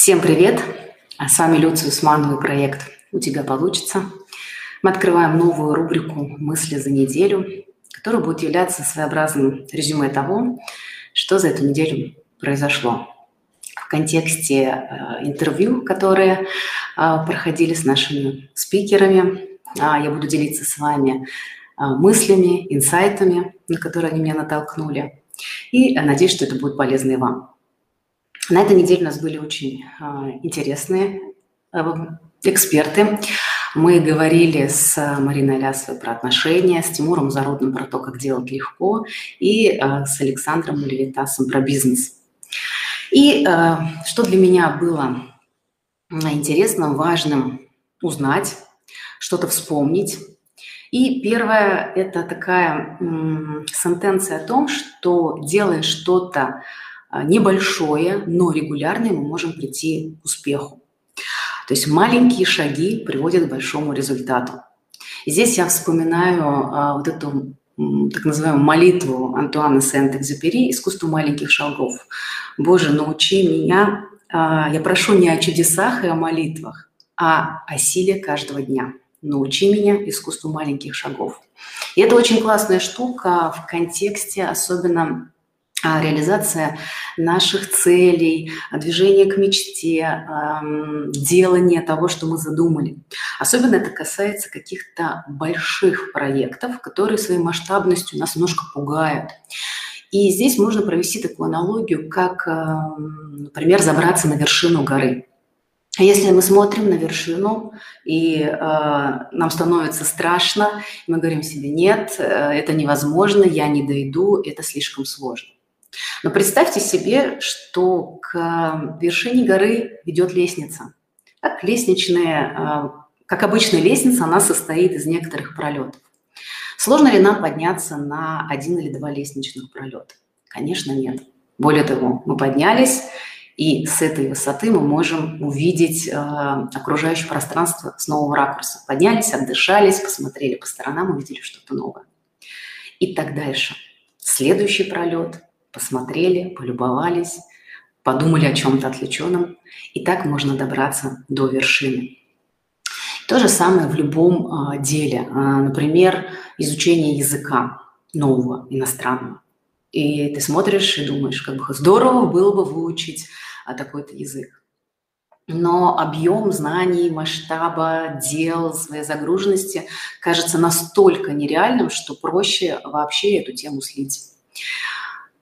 Всем привет! А с вами Люция Усманова и проект «У тебя получится». Мы открываем новую рубрику «Мысли за неделю», которая будет являться своеобразным резюме того, что за эту неделю произошло. В контексте э, интервью, которые э, проходили с нашими спикерами, э, я буду делиться с вами э, мыслями, инсайтами, на которые они меня натолкнули. И надеюсь, что это будет полезно и вам. На этой неделе у нас были очень а, интересные а, эксперты. Мы говорили с Мариной Алясовой про отношения, с Тимуром Зарудным про то, как делать легко, и а, с Александром Левитасом про бизнес. И что для меня было интересным, важным узнать, что-то вспомнить. И первое – это такая сентенция о том, что делая что-то а, небольшое, но регулярное, мы можем прийти к успеху. То есть маленькие шаги приводят к большому результату. И здесь я вспоминаю а, вот эту так называемую молитву Антуана Сент-Экзюпери «Искусство маленьких шагов». «Боже, научи меня, а, я прошу не о чудесах и о молитвах, а о силе каждого дня. Научи меня искусству маленьких шагов». И это очень классная штука в контексте особенно а, реализация наших целей, движение к мечте, делание того, что мы задумали. Особенно это касается каких-то больших проектов, которые своей масштабностью нас немножко пугают. И здесь можно провести такую аналогию, как, например, забраться на вершину горы. Если мы смотрим на вершину, и э, нам становится страшно, мы говорим себе, нет, э, это невозможно, я не дойду, это слишком сложно. Но представьте себе, что к вершине горы ведет лестница. Как лестничная, а, как обычная лестница, она состоит из некоторых пролетов. Сложно ли нам подняться на один или два лестничных пролета? Конечно, нет. Более того, мы поднялись, и с этой высоты мы можем увидеть э, окружающее пространство с нового ракурса. Поднялись, отдышались, посмотрели по сторонам, увидели что-то новое. И так дальше. Следующий пролет, посмотрели, полюбовались, подумали о чем-то отвлеченном, и так можно добраться до вершины. То же самое в любом а, деле. А, например, изучение языка нового, иностранного. И ты смотришь и думаешь, как бы здорово было бы выучить а, такой-то язык. Но объем знаний, масштаба дел, своей загруженности кажется настолько нереальным, что проще вообще эту тему слить.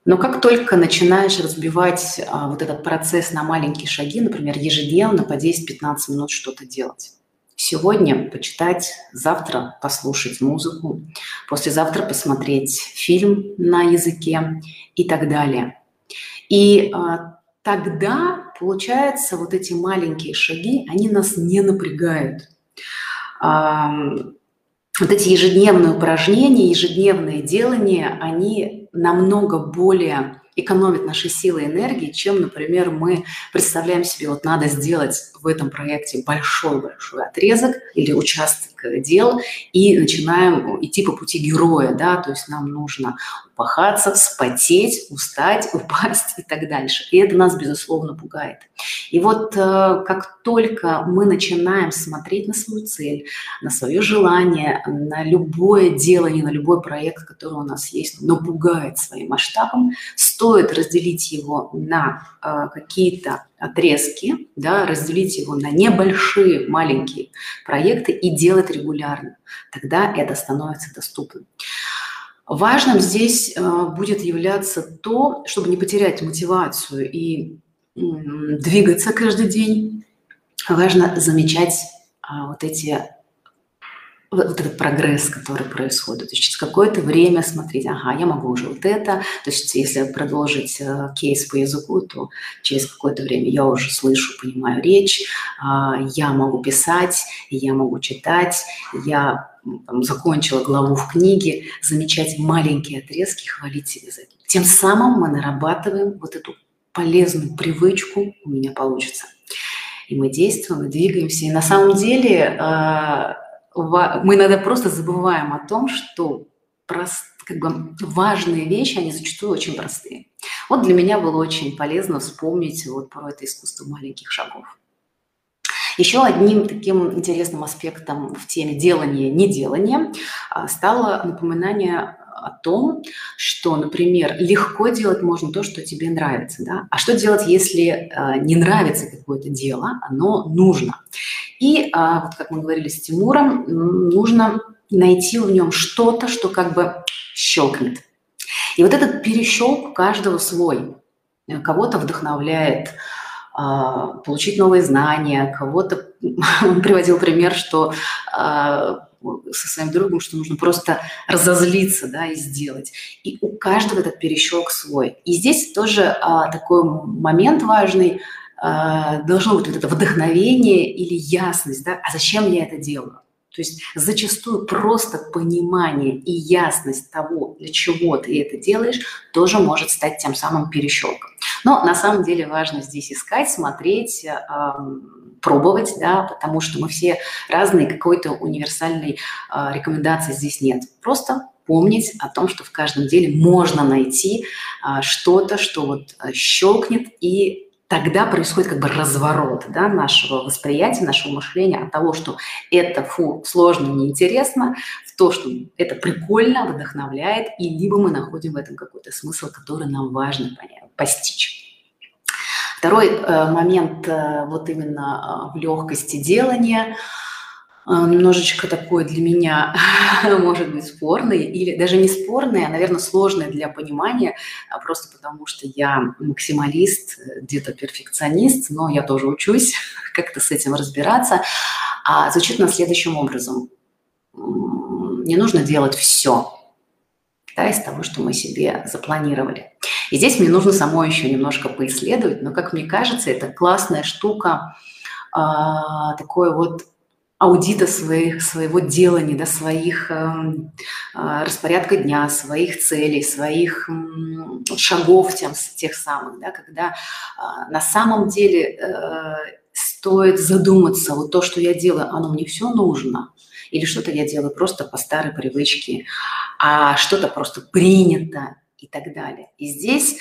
Но как только начинаешь разбивать а, вот этот процесс на маленькие шаги, например, ежедневно по 10-15 минут что-то делать. Сегодня почитать, завтра послушать музыку, послезавтра посмотреть фильм на языке и так далее. И а, тогда, получается, вот эти маленькие шаги, они нас не напрягают. А, вот эти ежедневные упражнения, ежедневные делания, они намного более экономят наши силы и энергии, чем, например, мы представляем себе, вот надо сделать в этом проекте большой-большой отрезок или участок дел и начинаем идти по пути героя, да, то есть нам нужно упахаться, вспотеть, устать, упасть и так дальше. И это нас, безусловно, пугает. И вот э, как только мы начинаем смотреть на свою цель, на свое желание, на любое делание, на любой проект, который у нас есть, но пугает своим масштабом, стоит разделить его на э, какие-то отрезки, да, разделить его на небольшие маленькие проекты и делать регулярно. Тогда это становится доступным. Важным здесь э, будет являться то, чтобы не потерять мотивацию и двигаться каждый день. Важно замечать а, вот эти вот этот прогресс, который происходит. То есть через какое-то время смотреть, ага, я могу уже вот это. То есть если продолжить э, кейс по языку, то через какое-то время я уже слышу, понимаю речь, э, я могу писать, я могу читать, я там, закончила главу в книге, замечать маленькие отрезки, хвалить себя за это. Тем самым мы нарабатываем вот эту полезную привычку, у меня получится. И мы действуем, и двигаемся. И на самом деле э, мы иногда просто забываем о том, что прост, как бы важные вещи, они зачастую очень простые. Вот для меня было очень полезно вспомнить вот про это искусство маленьких шагов. Еще одним таким интересным аспектом в теме делания-неделания а, стало напоминание о том, что, например, легко делать можно то, что тебе нравится. Да? А что делать, если э, не нравится какое-то дело, оно нужно? И, э, вот как мы говорили с Тимуром, нужно найти в нем что-то, что как бы щелкнет. И вот этот перещелк у каждого свой. Кого-то вдохновляет а, получить новые знания, кого-то, он приводил пример, что а, со своим другом, что нужно просто разозлиться, да, и сделать. И у каждого этот перещелк свой. И здесь тоже а, такой момент важный, а, должно быть вот это вдохновение или ясность, да, а зачем я это делаю? То есть зачастую просто понимание и ясность того, для чего ты это делаешь, тоже может стать тем самым перещелком. Но на самом деле важно здесь искать, смотреть, пробовать, да, потому что мы все разные, какой-то универсальной э, рекомендации здесь нет. Просто помнить о том, что в каждом деле можно найти э, что-то, что вот щелкнет и тогда происходит как бы разворот да, нашего восприятия, нашего мышления от того, что это фу, сложно, неинтересно, в то, что это прикольно, вдохновляет, и либо мы находим в этом какой-то смысл, который нам важно постичь. Второй э, момент э, вот именно э, в легкости делания немножечко такой для меня, может быть, спорный, или даже не спорный, а, наверное, сложный для понимания, а просто потому что я максималист, где-то перфекционист, но я тоже учусь как-то с этим разбираться. А звучит на следующим образом. Не нужно делать все да, из того, что мы себе запланировали. И здесь мне нужно самой еще немножко поисследовать, но, как мне кажется, это классная штука, э, такой вот аудита своих, своего делания, да, своих э, э, распорядка дня, своих целей, своих шагов тем, тех самых, да, когда э, на самом деле э, стоит задуматься, вот то, что я делаю, оно мне все нужно, или что-то я делаю просто по старой привычке, а что-то просто принято, и так далее. И здесь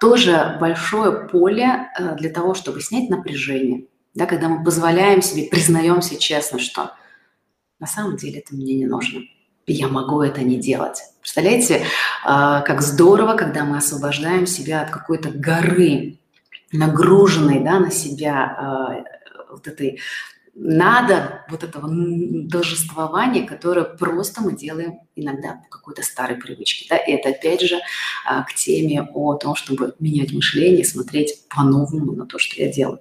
тоже большое поле э, для того, чтобы снять напряжение. Да, когда мы позволяем себе, признаемся честно, что на самом деле это мне не нужно. Я могу это не делать. Представляете, э, как здорово, когда мы освобождаем себя от какой-то горы, нагруженной да, на себя э, вот этой надо вот этого должествования, которое просто мы делаем иногда по какой-то старой привычке. Да? И это опять же а, к теме о том, чтобы менять мышление, смотреть по-новому на то, что я делаю.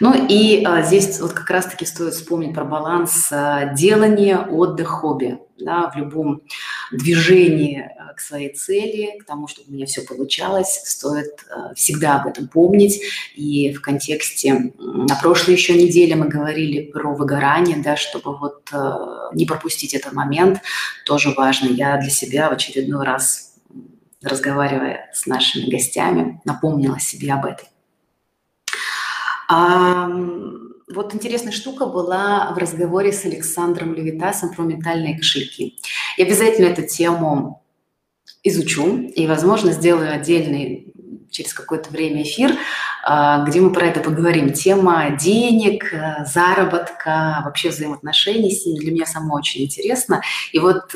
Ну и а, здесь вот как раз-таки стоит вспомнить про баланс а, делания, отдых, хобби. Да, в любом движении а, к своей цели, к тому, чтобы у меня все получалось, стоит а, всегда об этом помнить. И в контексте на прошлой еще неделе мы говорили про выгорание, да, чтобы вот а, не пропустить этот момент, тоже важно. Я для себя в очередной раз разговаривая с нашими гостями, напомнила себе об этом. А, вот интересная штука была в разговоре с Александром Левитасом про ментальные кошельки. Я обязательно эту тему изучу и, возможно, сделаю отдельный через какое-то время эфир, а, где мы про это поговорим. Тема денег, э, заработка, вообще взаимоотношений с ними для меня сама очень интересна. И э, вот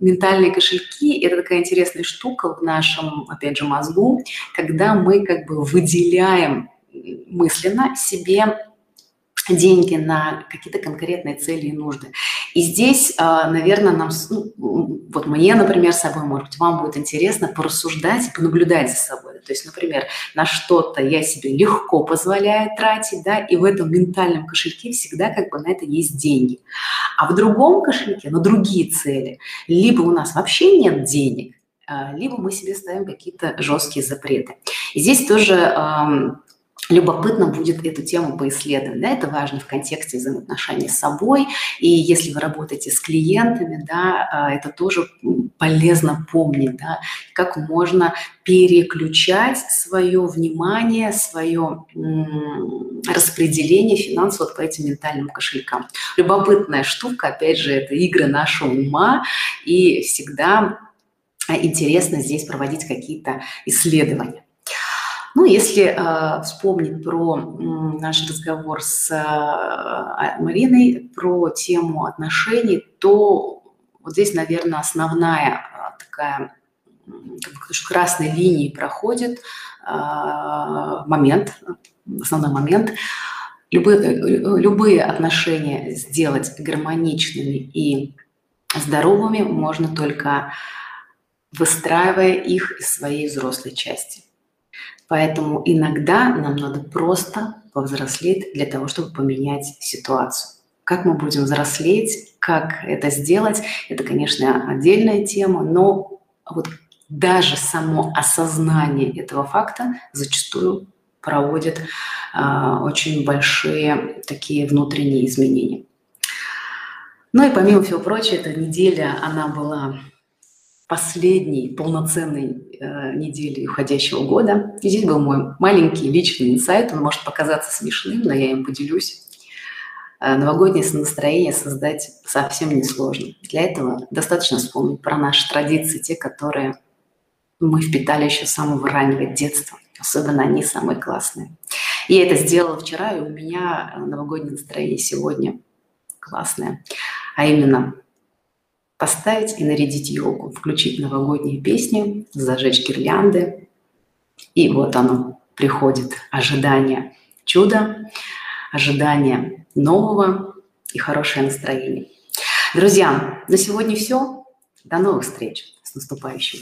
ментальные кошельки – это такая интересная штука в нашем, опять же, мозгу, когда мы как бы выделяем мысленно себе деньги на какие-то конкретные цели и нужды. И здесь, а, наверное, нам, ну, вот мне, например, с собой, может быть, вам будет интересно порассуждать понаблюдать за собой. То есть, например, на что-то я себе легко позволяю тратить, да, и в этом ментальном кошельке всегда как бы на это есть деньги. А в другом кошельке, на другие цели, либо у нас вообще нет денег, а, либо мы себе ставим какие-то жесткие запреты. И здесь тоже любопытно будет эту тему поисследовать. Да, это важно в контексте взаимоотношений с собой. И если вы работаете с клиентами, да, а, это тоже полезно помнить, да, как можно переключать свое внимание, свое распределение финансов вот по этим ментальным кошелькам. Любопытная штука, опять же, это игры нашего ума, и всегда интересно здесь проводить какие-то исследования. Ну, если э, вспомнить про э, наш разговор с э, Мариной, про тему отношений, то вот здесь, наверное, основная э, такая как бы, красной линией проходит э, момент, основной момент. Любые, э, любые отношения сделать гармоничными и здоровыми можно только выстраивая их из своей взрослой части. Поэтому иногда нам надо просто повзрослеть для того, чтобы поменять ситуацию. Как мы будем взрослеть, как это сделать, это, конечно, отдельная тема, но вот даже само осознание этого факта зачастую проводит э, очень большие такие внутренние изменения. Ну и помимо всего прочего, эта неделя, она была последней полноценной э, недели уходящего года. И здесь был мой маленький личный инсайт. Он может показаться смешным, но я им поделюсь. Э, новогоднее настроение создать совсем несложно. Для этого достаточно вспомнить про наши традиции, те, которые мы впитали еще с самого раннего детства. Особенно они самые классные. Я это сделала вчера, и у меня новогоднее настроение сегодня классное. А именно поставить и нарядить елку, включить новогодние песни, зажечь гирлянды. И вот оно приходит, ожидание чуда, ожидание нового и хорошее настроение. Друзья, на сегодня все. До новых встреч. С наступающим.